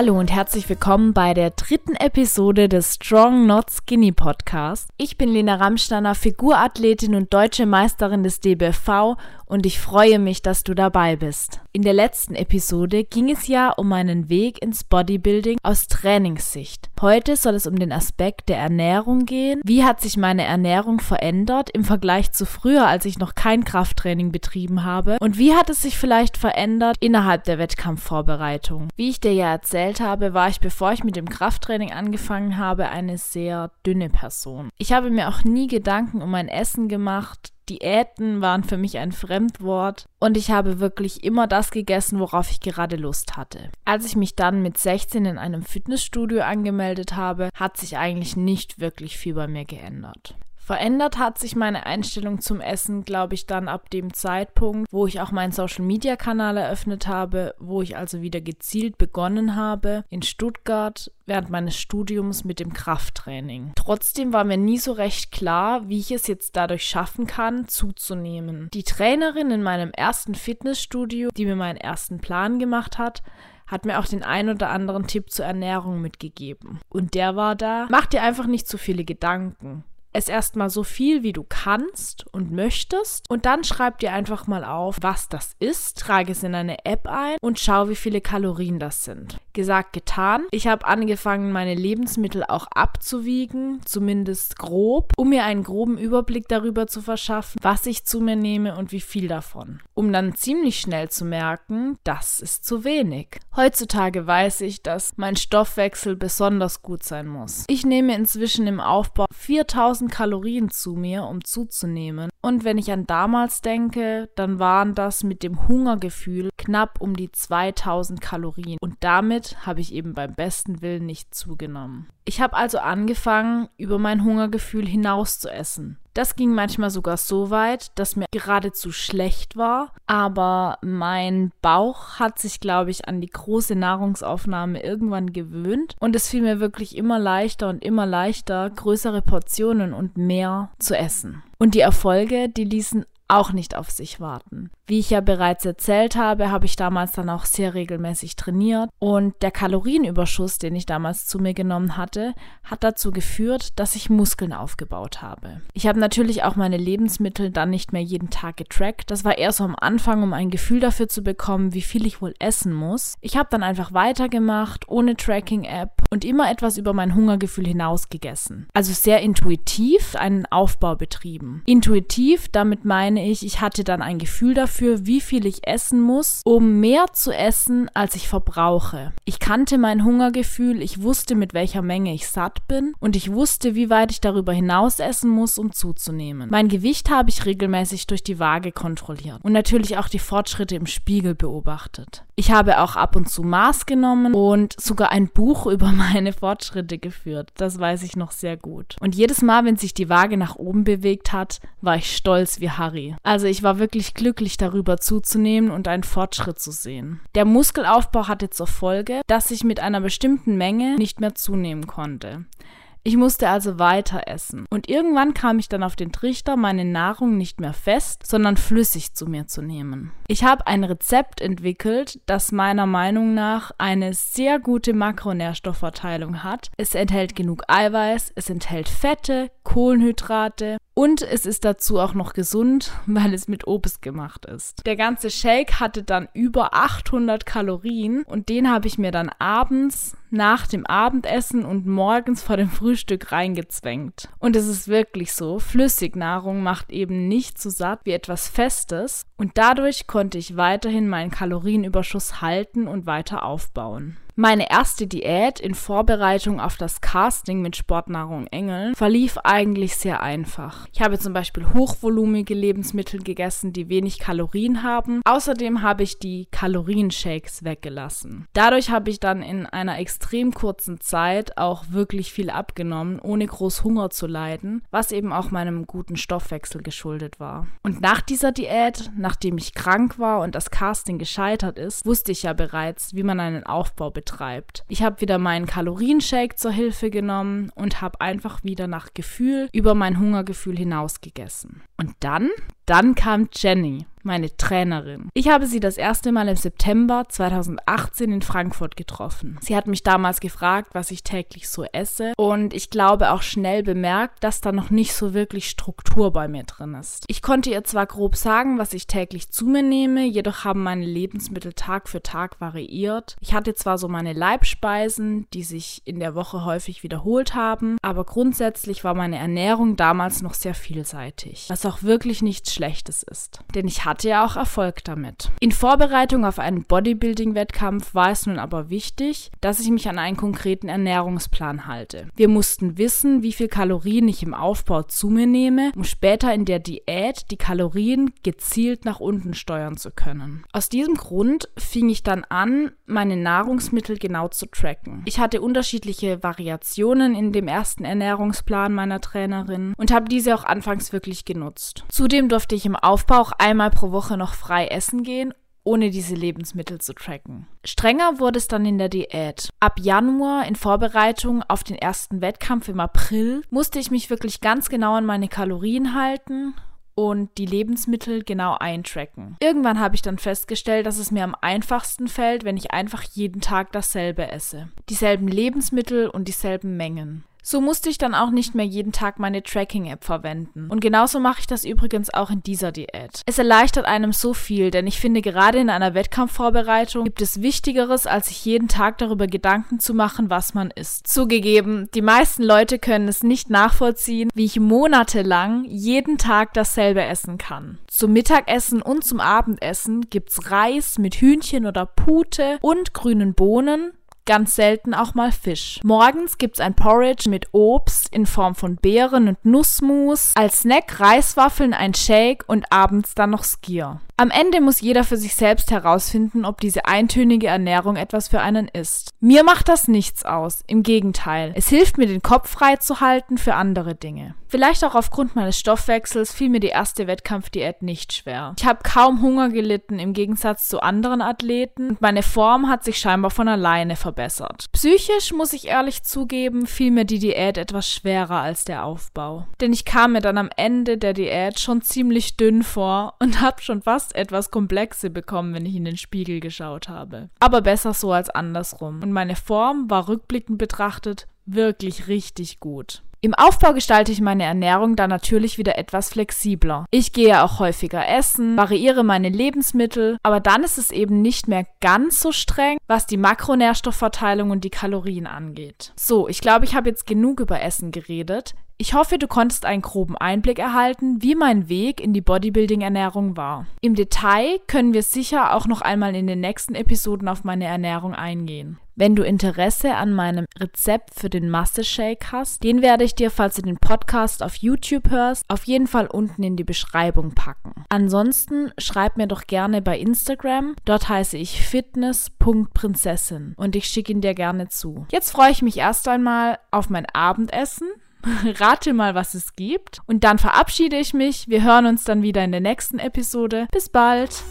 Hallo und herzlich willkommen bei der dritten Episode des Strong Not Skinny Podcast. Ich bin Lena Ramsteiner, Figurathletin und deutsche Meisterin des DBFV und ich freue mich, dass du dabei bist. In der letzten Episode ging es ja um meinen Weg ins Bodybuilding aus Trainingssicht. Heute soll es um den Aspekt der Ernährung gehen. Wie hat sich meine Ernährung verändert im Vergleich zu früher, als ich noch kein Krafttraining betrieben habe? Und wie hat es sich vielleicht verändert innerhalb der Wettkampfvorbereitung? Wie ich dir ja erzählt habe, war ich, bevor ich mit dem Krafttraining angefangen habe, eine sehr dünne Person. Ich habe mir auch nie Gedanken um mein Essen gemacht, Diäten waren für mich ein Fremdwort und ich habe wirklich immer das gegessen, worauf ich gerade Lust hatte. Als ich mich dann mit 16 in einem Fitnessstudio angemeldet habe, hat sich eigentlich nicht wirklich viel bei mir geändert. Verändert hat sich meine Einstellung zum Essen, glaube ich, dann ab dem Zeitpunkt, wo ich auch meinen Social-Media-Kanal eröffnet habe, wo ich also wieder gezielt begonnen habe in Stuttgart während meines Studiums mit dem Krafttraining. Trotzdem war mir nie so recht klar, wie ich es jetzt dadurch schaffen kann, zuzunehmen. Die Trainerin in meinem ersten Fitnessstudio, die mir meinen ersten Plan gemacht hat, hat mir auch den ein oder anderen Tipp zur Ernährung mitgegeben. Und der war da, mach dir einfach nicht zu viele Gedanken es erstmal so viel, wie du kannst und möchtest. Und dann schreib dir einfach mal auf, was das ist, trage es in eine App ein und schau, wie viele Kalorien das sind. Gesagt, getan. Ich habe angefangen, meine Lebensmittel auch abzuwiegen, zumindest grob, um mir einen groben Überblick darüber zu verschaffen, was ich zu mir nehme und wie viel davon. Um dann ziemlich schnell zu merken, das ist zu wenig. Heutzutage weiß ich, dass mein Stoffwechsel besonders gut sein muss. Ich nehme inzwischen im Aufbau 4000 1000 Kalorien zu mir, um zuzunehmen. Und wenn ich an damals denke, dann waren das mit dem Hungergefühl knapp um die 2000 Kalorien. Und damit habe ich eben beim besten Willen nicht zugenommen. Ich habe also angefangen, über mein Hungergefühl hinaus zu essen. Das ging manchmal sogar so weit, dass mir geradezu schlecht war, aber mein Bauch hat sich, glaube ich, an die große Nahrungsaufnahme irgendwann gewöhnt und es fiel mir wirklich immer leichter und immer leichter, größere Portionen und mehr zu essen. Und die Erfolge, die ließen auch nicht auf sich warten. Wie ich ja bereits erzählt habe, habe ich damals dann auch sehr regelmäßig trainiert und der Kalorienüberschuss, den ich damals zu mir genommen hatte, hat dazu geführt, dass ich Muskeln aufgebaut habe. Ich habe natürlich auch meine Lebensmittel dann nicht mehr jeden Tag getrackt. Das war eher so am Anfang, um ein Gefühl dafür zu bekommen, wie viel ich wohl essen muss. Ich habe dann einfach weitergemacht, ohne Tracking-App und immer etwas über mein Hungergefühl hinaus gegessen. Also sehr intuitiv einen Aufbau betrieben. Intuitiv, damit meine ich, ich hatte dann ein Gefühl dafür, wie viel ich essen muss, um mehr zu essen, als ich verbrauche. Ich kannte mein Hungergefühl, ich wusste, mit welcher Menge ich satt bin und ich wusste, wie weit ich darüber hinaus essen muss, um zuzunehmen. Mein Gewicht habe ich regelmäßig durch die Waage kontrolliert und natürlich auch die Fortschritte im Spiegel beobachtet. Ich habe auch ab und zu Maß genommen und sogar ein Buch über meine Fortschritte geführt. Das weiß ich noch sehr gut. Und jedes Mal, wenn sich die Waage nach oben bewegt hat, war ich stolz wie Harry. Also ich war wirklich glücklich darüber zuzunehmen und einen Fortschritt zu sehen. Der Muskelaufbau hatte zur Folge, dass ich mit einer bestimmten Menge nicht mehr zunehmen konnte. Ich musste also weiter essen. Und irgendwann kam ich dann auf den Trichter, meine Nahrung nicht mehr fest, sondern flüssig zu mir zu nehmen. Ich habe ein Rezept entwickelt, das meiner Meinung nach eine sehr gute Makronährstoffverteilung hat. Es enthält genug Eiweiß, es enthält Fette, Kohlenhydrate und es ist dazu auch noch gesund, weil es mit Obst gemacht ist. Der ganze Shake hatte dann über 800 Kalorien und den habe ich mir dann abends nach dem Abendessen und morgens vor dem Frühstück reingezwängt. Und es ist wirklich so, Flüssignahrung macht eben nicht so satt wie etwas Festes und dadurch konnte ich weiterhin meinen Kalorienüberschuss halten und weiter aufbauen. Meine erste Diät in Vorbereitung auf das Casting mit Sportnahrung Engel verlief eigentlich sehr einfach. Ich habe zum Beispiel hochvolumige Lebensmittel gegessen, die wenig Kalorien haben. Außerdem habe ich die Kalorienshakes weggelassen. Dadurch habe ich dann in einer extrem kurzen Zeit auch wirklich viel abgenommen, ohne groß Hunger zu leiden, was eben auch meinem guten Stoffwechsel geschuldet war. Und nach dieser Diät, nachdem ich krank war und das Casting gescheitert ist, wusste ich ja bereits, wie man einen Aufbau betreibt betreibt. Ich habe wieder meinen Kalorienshake zur Hilfe genommen und habe einfach wieder nach Gefühl über mein Hungergefühl hinaus gegessen. Und dann, dann kam Jenny. Meine Trainerin. Ich habe sie das erste Mal im September 2018 in Frankfurt getroffen. Sie hat mich damals gefragt, was ich täglich so esse und ich glaube auch schnell bemerkt, dass da noch nicht so wirklich Struktur bei mir drin ist. Ich konnte ihr zwar grob sagen, was ich täglich zu mir nehme, jedoch haben meine Lebensmittel Tag für Tag variiert. Ich hatte zwar so meine Leibspeisen, die sich in der Woche häufig wiederholt haben, aber grundsätzlich war meine Ernährung damals noch sehr vielseitig, was auch wirklich nichts Schlechtes ist. Denn ich hatte ja auch Erfolg damit. In Vorbereitung auf einen Bodybuilding-Wettkampf war es nun aber wichtig, dass ich mich an einen konkreten Ernährungsplan halte. Wir mussten wissen, wie viel Kalorien ich im Aufbau zu mir nehme, um später in der Diät die Kalorien gezielt nach unten steuern zu können. Aus diesem Grund fing ich dann an, meine Nahrungsmittel genau zu tracken. Ich hatte unterschiedliche Variationen in dem ersten Ernährungsplan meiner Trainerin und habe diese auch anfangs wirklich genutzt. Zudem durfte ich im Aufbau auch einmal pro Woche noch frei essen gehen ohne diese Lebensmittel zu tracken. Strenger wurde es dann in der Diät. Ab Januar in Vorbereitung auf den ersten Wettkampf im April musste ich mich wirklich ganz genau an meine Kalorien halten und die Lebensmittel genau eintracken. Irgendwann habe ich dann festgestellt, dass es mir am einfachsten fällt, wenn ich einfach jeden Tag dasselbe esse. Dieselben Lebensmittel und dieselben Mengen. So musste ich dann auch nicht mehr jeden Tag meine Tracking-App verwenden. Und genauso mache ich das übrigens auch in dieser Diät. Es erleichtert einem so viel, denn ich finde, gerade in einer Wettkampfvorbereitung gibt es Wichtigeres, als sich jeden Tag darüber Gedanken zu machen, was man isst. Zugegeben, die meisten Leute können es nicht nachvollziehen, wie ich monatelang jeden Tag dasselbe essen kann. Zum Mittagessen und zum Abendessen gibt's Reis mit Hühnchen oder Pute und grünen Bohnen, ganz selten auch mal Fisch. Morgens gibt's ein Porridge mit Obst in Form von Beeren und Nussmus, als Snack Reiswaffeln, ein Shake und abends dann noch Skier. Am Ende muss jeder für sich selbst herausfinden, ob diese eintönige Ernährung etwas für einen ist. Mir macht das nichts aus, im Gegenteil. Es hilft mir, den Kopf frei zu halten für andere Dinge. Vielleicht auch aufgrund meines Stoffwechsels fiel mir die erste Wettkampfdiät nicht schwer. Ich habe kaum Hunger gelitten im Gegensatz zu anderen Athleten und meine Form hat sich scheinbar von alleine verbessert. Psychisch muss ich ehrlich zugeben, fiel mir die Diät etwas schwerer als der Aufbau. Denn ich kam mir dann am Ende der Diät schon ziemlich dünn vor und habe schon fast fast etwas Komplexe bekommen, wenn ich in den Spiegel geschaut habe. Aber besser so als andersrum. Und meine Form war rückblickend betrachtet wirklich richtig gut. Im Aufbau gestalte ich meine Ernährung dann natürlich wieder etwas flexibler. Ich gehe auch häufiger essen, variiere meine Lebensmittel, aber dann ist es eben nicht mehr ganz so streng, was die Makronährstoffverteilung und die Kalorien angeht. So, ich glaube, ich habe jetzt genug über Essen geredet. Ich hoffe, du konntest einen groben Einblick erhalten, wie mein Weg in die Bodybuilding-Ernährung war. Im Detail können wir sicher auch noch einmal in den nächsten Episoden auf meine Ernährung eingehen. Wenn du Interesse an meinem Rezept für den Masse-Shake hast, den werde ich dir, falls du den Podcast auf YouTube hörst, auf jeden Fall unten in die Beschreibung packen. Ansonsten schreib mir doch gerne bei Instagram. Dort heiße ich fitness.prinzessin und ich schicke ihn dir gerne zu. Jetzt freue ich mich erst einmal auf mein Abendessen Rate mal, was es gibt. Und dann verabschiede ich mich. Wir hören uns dann wieder in der nächsten Episode. Bis bald.